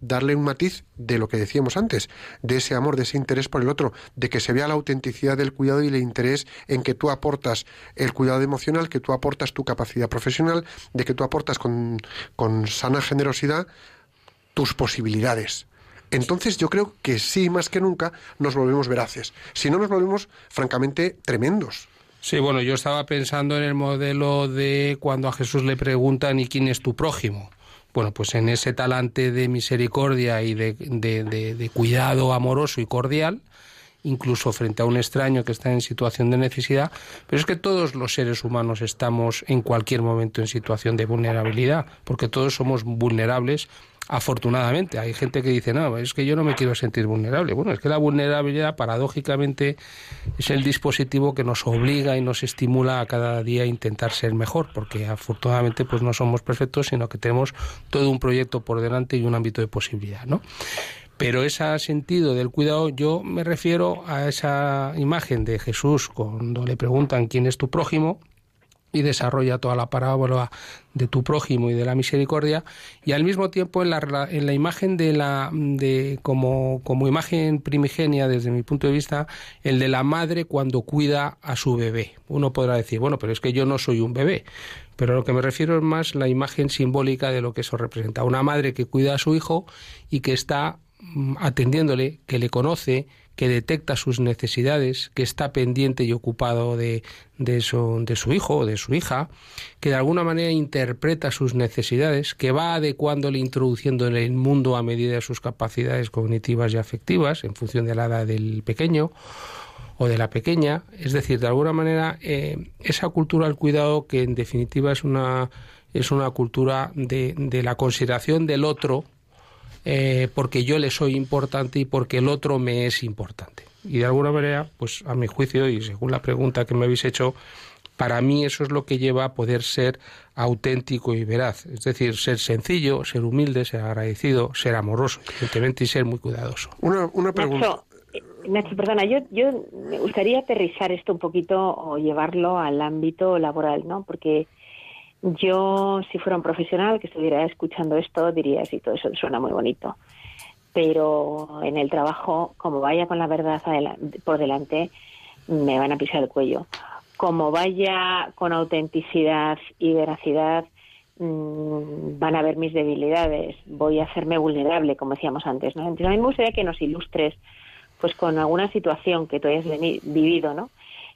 darle un matiz de lo que decíamos antes, de ese amor, de ese interés por el otro, de que se vea la autenticidad del cuidado y el interés en que tú aportas el cuidado emocional, que tú aportas tu capacidad profesional, de que tú aportas con, con sana generosidad tus posibilidades. Entonces yo creo que sí, más que nunca, nos volvemos veraces. Si no, nos volvemos francamente tremendos. Sí, bueno, yo estaba pensando en el modelo de cuando a Jesús le preguntan ¿y quién es tu prójimo? Bueno, pues en ese talante de misericordia y de, de, de, cuidado amoroso y cordial, incluso frente a un extraño que está en situación de necesidad, pero es que todos los seres humanos estamos en cualquier momento en situación de vulnerabilidad, porque todos somos vulnerables afortunadamente. Hay gente que dice, no, es que yo no me quiero sentir vulnerable. Bueno, es que la vulnerabilidad paradójicamente es el dispositivo que nos obliga y nos estimula a cada día a intentar ser mejor, porque afortunadamente pues no somos perfectos, sino que tenemos todo un proyecto por delante y un ámbito de posibilidad, ¿no? Pero ese sentido del cuidado, yo me refiero a esa imagen de Jesús cuando le preguntan quién es tu prójimo, y desarrolla toda la parábola de tu prójimo y de la misericordia y al mismo tiempo en la, en la imagen de la de como, como imagen primigenia desde mi punto de vista el de la madre cuando cuida a su bebé. Uno podrá decir bueno pero es que yo no soy un bebé pero lo que me refiero es más la imagen simbólica de lo que eso representa. Una madre que cuida a su hijo y que está atendiéndole que le conoce que detecta sus necesidades, que está pendiente y ocupado de, de, su, de su hijo o de su hija, que de alguna manera interpreta sus necesidades, que va adecuándole, introduciendo en el mundo a medida de sus capacidades cognitivas y afectivas, en función de la edad del pequeño o de la pequeña. Es decir, de alguna manera, eh, esa cultura del cuidado, que en definitiva es una, es una cultura de, de la consideración del otro, eh, porque yo le soy importante y porque el otro me es importante. Y de alguna manera, pues a mi juicio y según la pregunta que me habéis hecho, para mí eso es lo que lleva a poder ser auténtico y veraz. Es decir, ser sencillo, ser humilde, ser agradecido, ser amoroso, evidentemente, y ser muy cuidadoso. Una, una pregunta. Nacho, eh, Nacho, perdona, yo, yo me gustaría aterrizar esto un poquito o llevarlo al ámbito laboral, ¿no? Porque yo, si fuera un profesional que estuviera escuchando esto, diría, sí, todo eso suena muy bonito. Pero en el trabajo, como vaya con la verdad por delante, me van a pisar el cuello. Como vaya con autenticidad y veracidad, mm, van a ver mis debilidades. Voy a hacerme vulnerable, como decíamos antes. ¿no? Entonces, a mí me gustaría que nos ilustres pues con alguna situación que tú hayas vivido, ¿no?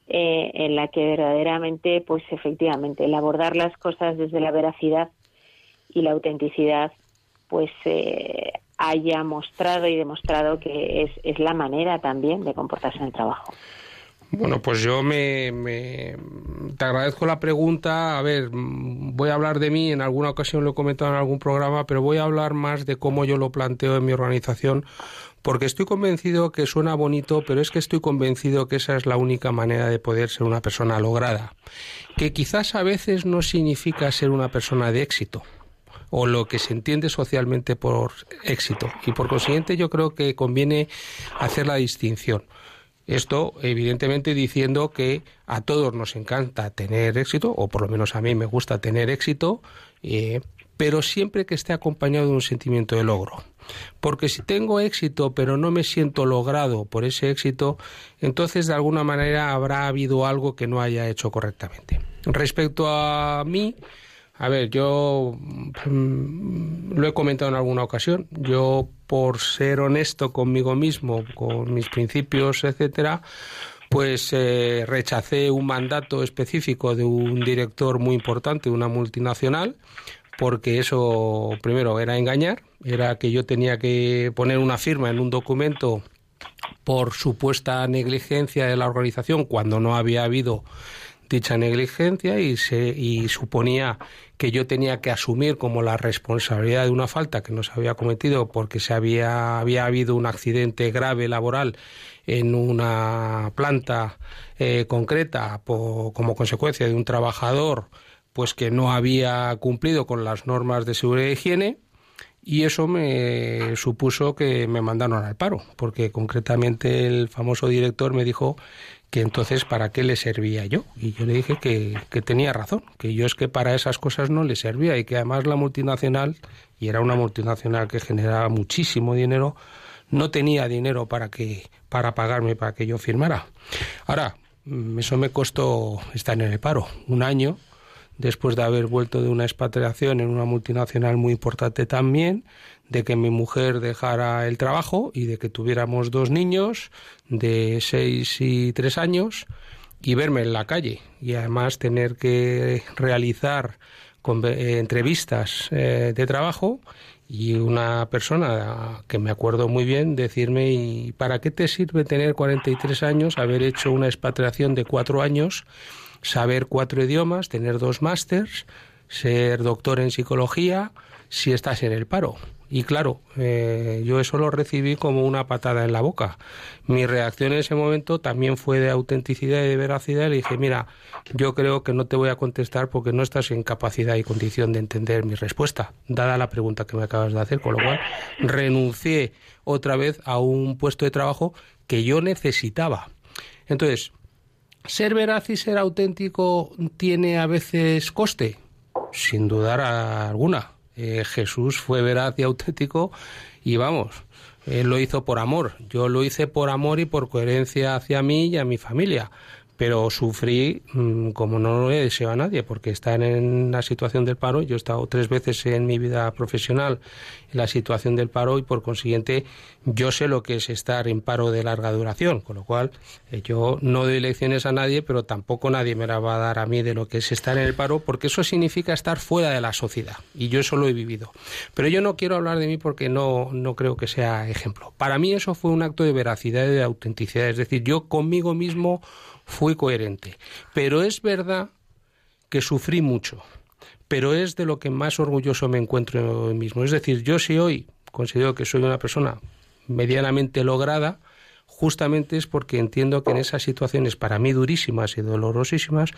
Eh, en la que verdaderamente, pues efectivamente, el abordar las cosas desde la veracidad y la autenticidad, pues eh, haya mostrado y demostrado que es, es la manera también de comportarse en el trabajo. Bueno, pues yo me, me- te agradezco la pregunta. A ver, voy a hablar de mí, en alguna ocasión lo he comentado en algún programa, pero voy a hablar más de cómo yo lo planteo en mi organización, porque estoy convencido que suena bonito, pero es que estoy convencido que esa es la única manera de poder ser una persona lograda, que quizás a veces no significa ser una persona de éxito o lo que se entiende socialmente por éxito. Y por consiguiente yo creo que conviene hacer la distinción. Esto, evidentemente, diciendo que a todos nos encanta tener éxito, o por lo menos a mí me gusta tener éxito, eh, pero siempre que esté acompañado de un sentimiento de logro. Porque si tengo éxito pero no me siento logrado por ese éxito, entonces de alguna manera habrá habido algo que no haya hecho correctamente. Respecto a mí, a ver, yo mm, lo he comentado en alguna ocasión. Yo, por ser honesto conmigo mismo, con mis principios, etcétera, pues eh, rechacé un mandato específico de un director muy importante una multinacional, porque eso, primero, era engañar, era que yo tenía que poner una firma en un documento por supuesta negligencia de la organización cuando no había habido dicha negligencia y, se, y suponía que yo tenía que asumir como la responsabilidad de una falta que no se había cometido porque se había, había habido un accidente grave laboral en una planta eh, concreta como consecuencia de un trabajador pues que no había cumplido con las normas de seguridad e higiene y eso me supuso que me mandaron al paro, porque concretamente el famoso director me dijo que entonces para qué le servía yo. Y yo le dije que, que tenía razón, que yo es que para esas cosas no le servía y que además la multinacional, y era una multinacional que generaba muchísimo dinero, no tenía dinero para que para pagarme para que yo firmara. Ahora, mm, eso me costó estar en el paro, un año después de haber vuelto de una expatriación en una multinacional muy importante también, de que mi mujer dejara el trabajo y de que tuviéramos dos niños de seis y tres años y verme en la calle. Y además tener que realizar eh, entrevistas eh, de trabajo y una persona que me acuerdo muy bien decirme ¿y para qué te sirve tener 43 años, haber hecho una expatriación de cuatro años, saber cuatro idiomas, tener dos másters, ser doctor en psicología, si estás en el paro? Y claro, eh, yo eso lo recibí como una patada en la boca. Mi reacción en ese momento también fue de autenticidad y de veracidad. Le dije, mira, yo creo que no te voy a contestar porque no estás en capacidad y condición de entender mi respuesta, dada la pregunta que me acabas de hacer, con lo cual renuncié otra vez a un puesto de trabajo que yo necesitaba. Entonces, ¿ser veraz y ser auténtico tiene a veces coste? Sin dudar alguna. Eh, Jesús fue veraz y auténtico y vamos, él lo hizo por amor. Yo lo hice por amor y por coherencia hacia mí y a mi familia. Pero sufrí mm, como no lo deseo a nadie, porque estar en la situación del paro, yo he estado tres veces en mi vida profesional en la situación del paro y por consiguiente yo sé lo que es estar en paro de larga duración, con lo cual eh, yo no doy lecciones a nadie, pero tampoco nadie me la va a dar a mí de lo que es estar en el paro, porque eso significa estar fuera de la sociedad y yo eso lo he vivido. Pero yo no quiero hablar de mí porque no, no creo que sea ejemplo. Para mí eso fue un acto de veracidad y de autenticidad, es decir, yo conmigo mismo fui coherente. Pero es verdad que sufrí mucho, pero es de lo que más orgulloso me encuentro en mí mismo. Es decir, yo si hoy considero que soy una persona medianamente lograda, justamente es porque entiendo que en esas situaciones para mí durísimas y dolorosísimas,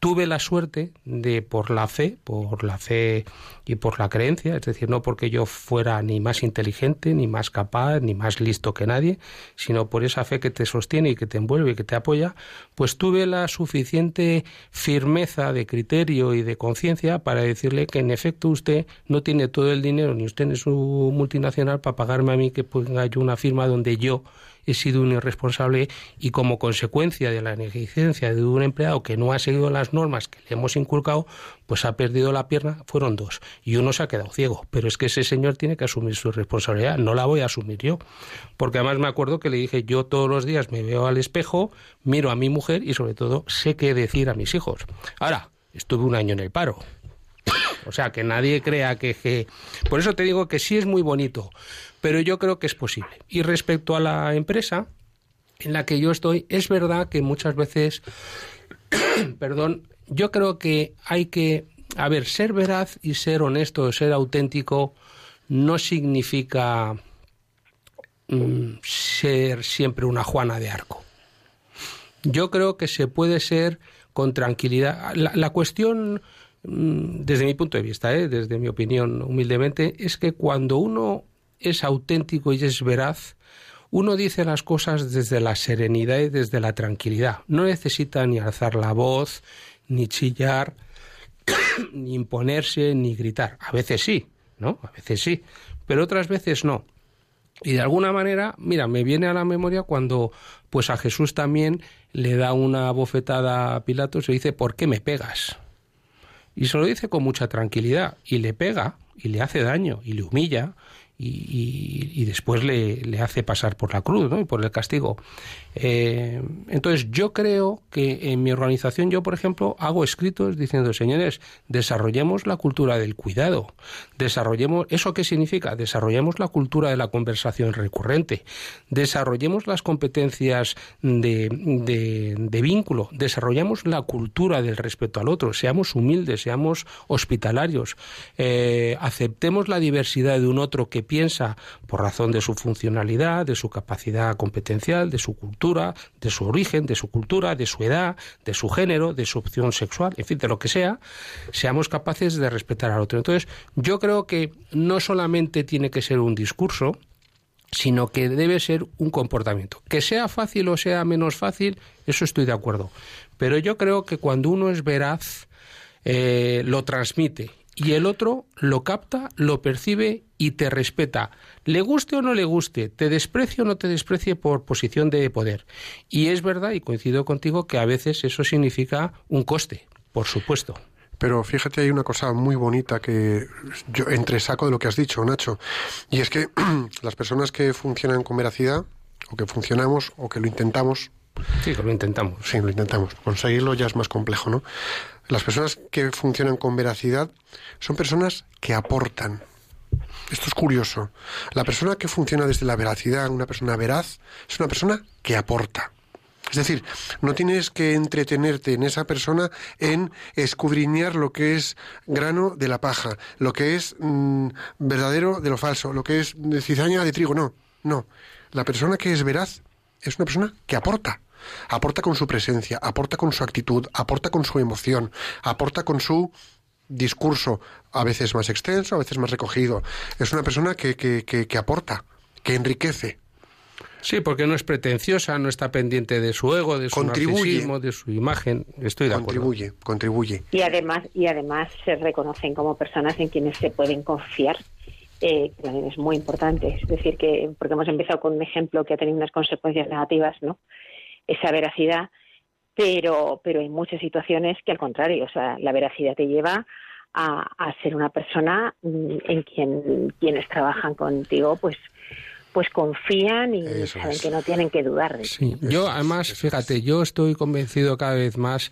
tuve la suerte de por la fe, por la fe y por la creencia, es decir, no porque yo fuera ni más inteligente, ni más capaz, ni más listo que nadie, sino por esa fe que te sostiene y que te envuelve y que te apoya, pues tuve la suficiente firmeza de criterio y de conciencia para decirle que en efecto usted no tiene todo el dinero ni usted en su multinacional para pagarme a mí que ponga yo una firma donde yo he sido un irresponsable y como consecuencia de la negligencia de un empleado que no ha seguido las normas que le hemos inculcado, pues ha perdido la pierna, fueron dos, y uno se ha quedado ciego. Pero es que ese señor tiene que asumir su responsabilidad, no la voy a asumir yo. Porque además me acuerdo que le dije, yo todos los días me veo al espejo, miro a mi mujer y sobre todo sé qué decir a mis hijos. Ahora, estuve un año en el paro. O sea, que nadie crea que, que... Por eso te digo que sí es muy bonito, pero yo creo que es posible. Y respecto a la empresa en la que yo estoy, es verdad que muchas veces, perdón, yo creo que hay que, a ver, ser veraz y ser honesto, ser auténtico, no significa mm, ser siempre una Juana de Arco. Yo creo que se puede ser con tranquilidad. La, la cuestión, mm, desde mi punto de vista, ¿eh? desde mi opinión humildemente, es que cuando uno es auténtico y es veraz, uno dice las cosas desde la serenidad y desde la tranquilidad. No necesita ni alzar la voz, ni chillar, ni imponerse, ni gritar. A veces sí, ¿no? A veces sí, pero otras veces no. Y de alguna manera, mira, me viene a la memoria cuando pues a Jesús también le da una bofetada a Pilatos y dice, ¿por qué me pegas? Y se lo dice con mucha tranquilidad y le pega y le hace daño y le humilla y, después le, hace pasar por la cruz y por el castigo. Eh, entonces yo creo que en mi organización yo, por ejemplo, hago escritos diciendo, señores, desarrollemos la cultura del cuidado, desarrollemos, ¿eso qué significa? Desarrollemos la cultura de la conversación recurrente, desarrollemos las competencias de, de, vínculo, desarrollemos la cultura del respeto al otro, seamos humildes, seamos hospitalarios, eh, aceptemos la diversidad de un otro que piensa por razón de su funcionalidad, de su capacidad competencial, de su cultura, de su origen, de su cultura, de su edad, de su género, de su opción sexual, en fin, de lo que sea, seamos capaces de respetar al otro. Entonces, yo creo que no solamente tiene que ser un discurso, sino que debe ser un comportamiento. Que sea fácil o sea menos fácil, eso estoy de acuerdo. Pero yo creo que cuando uno es veraz, eh, lo transmite y el otro lo capta, lo percibe y te respeta. Le guste o no le guste, te desprecie o no te desprecie por posición de poder. Y es verdad, y coincido contigo, que a veces eso significa un coste, por supuesto. Pero fíjate, hay una cosa muy bonita que yo entresaco de lo que has dicho, Nacho. Y es que las personas que funcionan con veracidad, o que funcionamos, o que lo intentamos, Sí, que lo intentamos. sí, lo intentamos, conseguirlo ya es más complejo, ¿no? Las personas que funcionan con veracidad son personas que aportan. Esto es curioso. La persona que funciona desde la veracidad, una persona veraz, es una persona que aporta. Es decir, no tienes que entretenerte en esa persona en escudriñar lo que es grano de la paja, lo que es mm, verdadero de lo falso, lo que es cizaña de trigo. No, no. La persona que es veraz es una persona que aporta. Aporta con su presencia, aporta con su actitud, aporta con su emoción, aporta con su discurso, a veces más extenso, a veces más recogido. Es una persona que, que, que, que aporta, que enriquece. Sí, porque no es pretenciosa, no está pendiente de su ego, de su Contribuye. narcisismo, de su imagen. Estoy de acuerdo. Contribuye, contribuye. Y además, y además se reconocen como personas en quienes se pueden confiar. eh, que también es muy importante. Es decir, que porque hemos empezado con un ejemplo que ha tenido unas consecuencias negativas, ¿no? Esa veracidad, pero, pero hay muchas situaciones que al contrario, o sea, la veracidad te lleva a, a ser una persona mm, en quien quienes trabajan contigo, pues, pues confían y Eso saben es. que no tienen que dudar de ti. Sí, yo además, fíjate, yo estoy convencido cada vez más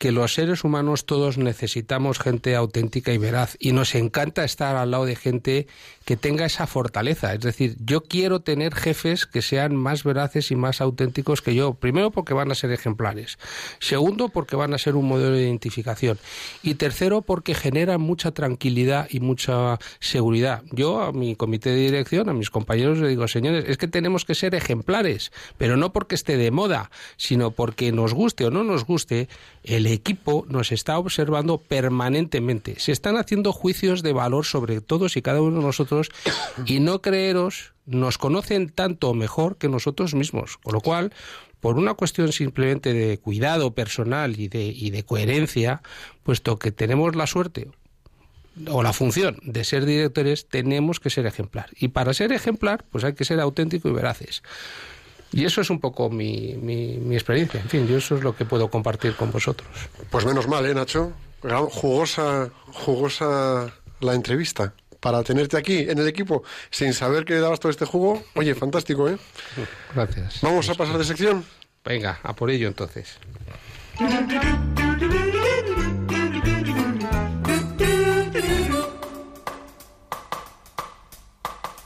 que los seres humanos todos necesitamos gente auténtica y veraz y nos encanta estar al lado de gente que tenga esa fortaleza. Es decir, yo quiero tener jefes que sean más veraces y más auténticos que yo. Primero porque van a ser ejemplares. Segundo porque van a ser un modelo de identificación. Y tercero porque generan mucha tranquilidad y mucha seguridad. Yo a mi comité de dirección, a mis compañeros les digo, señores, es que tenemos que ser ejemplares, pero no porque esté de moda, sino porque nos guste o no nos guste, el equipo nos está observando permanentemente. Se están haciendo juicios de valor sobre todos y cada uno de nosotros y no creeros, nos conocen tanto mejor que nosotros mismos. Con lo cual, por una cuestión simplemente de cuidado personal y de, y de coherencia, puesto que tenemos la suerte o la función de ser directores, tenemos que ser ejemplar. Y para ser ejemplar, pues hay que ser auténtico y veraces. Y eso es un poco mi, mi, mi experiencia. En fin, yo eso es lo que puedo compartir con vosotros. Pues menos mal, ¿eh, Nacho? Jugosa, jugosa la entrevista. Para tenerte aquí en el equipo sin saber que le dabas todo este jugo. Oye, fantástico, ¿eh? Gracias. Vamos a pasar de sección. Venga, a por ello entonces.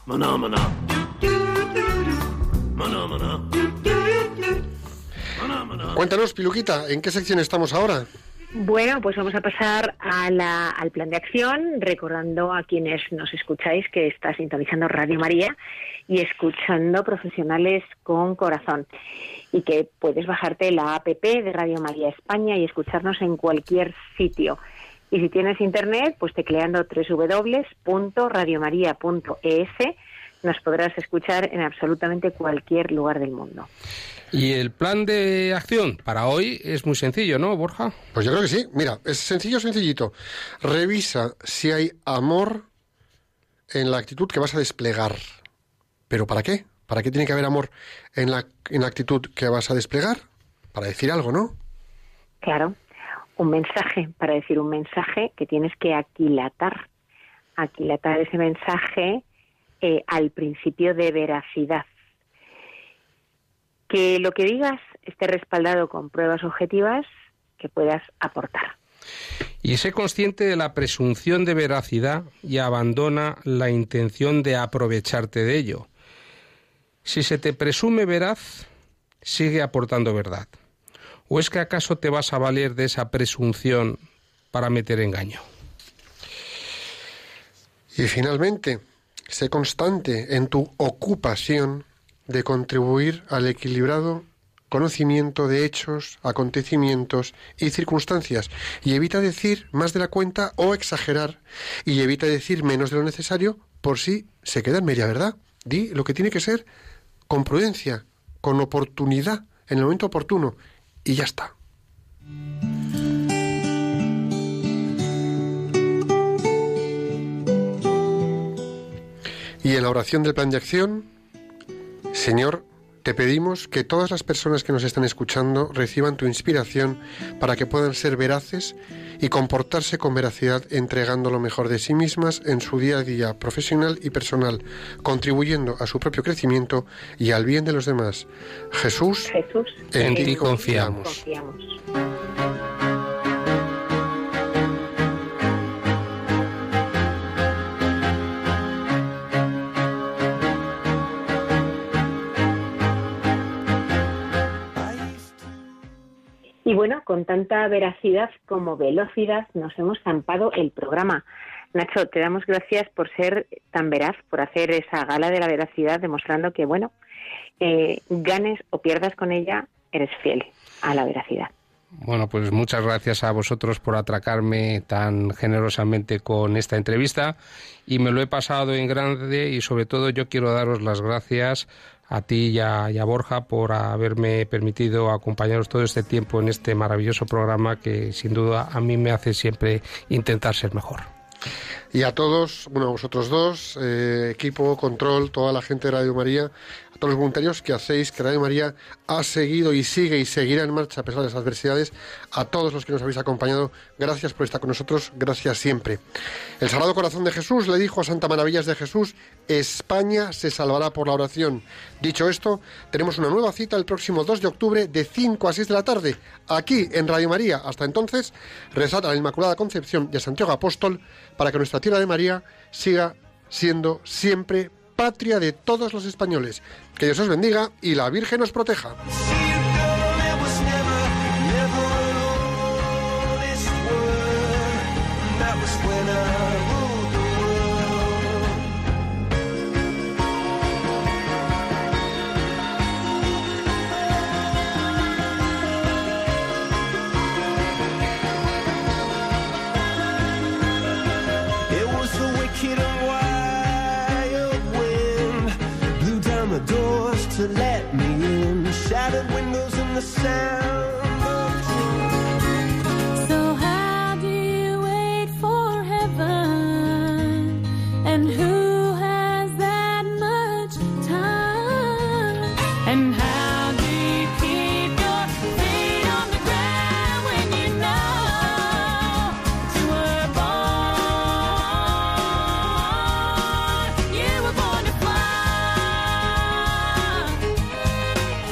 Maná, maná. Cuéntanos, Piluquita, ¿en qué sección estamos ahora? Bueno, pues vamos a pasar a la- al plan de acción, recordando a quienes nos escucháis que está sintonizando Radio María y escuchando profesionales con corazón. Y que puedes bajarte la app de Radio María España y escucharnos en cualquier sitio. Y si tienes internet, pues tecleando www.radiomaria.es nos podrás escuchar en absolutamente cualquier lugar del mundo. Y el plan de acción para hoy es muy sencillo, ¿no, Borja? Pues yo creo que sí. Mira, es sencillo, sencillito. Revisa si hay amor en la actitud que vas a desplegar. ¿Pero para qué? ¿Para qué tiene que haber amor en la, en la actitud que vas a desplegar? Para decir algo, ¿no? Claro, un mensaje, para decir un mensaje que tienes que aquilatar, aquilatar ese mensaje eh, al principio de veracidad. Que lo que digas esté respaldado con pruebas objetivas que puedas aportar. Y sé consciente de la presunción de veracidad y abandona la intención de aprovecharte de ello. Si se te presume veraz, sigue aportando verdad. ¿O es que acaso te vas a valer de esa presunción para meter engaño? Y finalmente, sé constante en tu ocupación de contribuir al equilibrado conocimiento de hechos, acontecimientos y circunstancias y evita decir más de la cuenta o exagerar y evita decir menos de lo necesario por si se queda en media verdad. di lo que tiene que ser con prudencia, con oportunidad, en el momento oportuno, y ya está. Y en la oración del plan de acción, Señor, te pedimos que todas las personas que nos están escuchando reciban tu inspiración para que puedan ser veraces y comportarse con veracidad entregando lo mejor de sí mismas en su día a día profesional y personal, contribuyendo a su propio crecimiento y al bien de los demás. Jesús, Jesús, En ti confiamos. confiamos. Y bueno, con tanta veracidad como velocidad nos hemos zampado el programa. Nacho, te damos gracias por ser tan veraz, por hacer esa gala de la veracidad, demostrando que, bueno, eh, ganes o pierdas con ella, eres fiel a la veracidad. Bueno, pues muchas gracias a vosotros por atracarme tan generosamente con esta entrevista y me lo he pasado en grande y sobre todo yo quiero daros las gracias a ti y a, Borja por haberme permitido acompañaros todo este tiempo en este maravilloso programa que sin duda a mí me hace siempre intentar ser mejor. Y a todos, bueno, a vosotros dos, eh, equipo, control, toda la gente de Radio María, a todos los voluntarios que hacéis que Radio María ha seguido y sigue y seguirá en marcha a pesar de las adversidades, a todos los que nos habéis acompañado, gracias por estar con nosotros, gracias siempre. El Sagrado Corazón de Jesús le dijo a Santa Maravillas de Jesús, España se salvará por la oración. Dicho esto, tenemos una nueva cita el próximo 2 de octubre de 5 a 6 de la tarde, aquí en Radio María. Hasta entonces, rezad a la Inmaculada Concepción y a Santiago Apóstol para que nuestra tierra de María siga siendo siempre patria de todos los españoles. Que Dios os bendiga y la Virgen os proteja. To let me in, shattered windows and the sound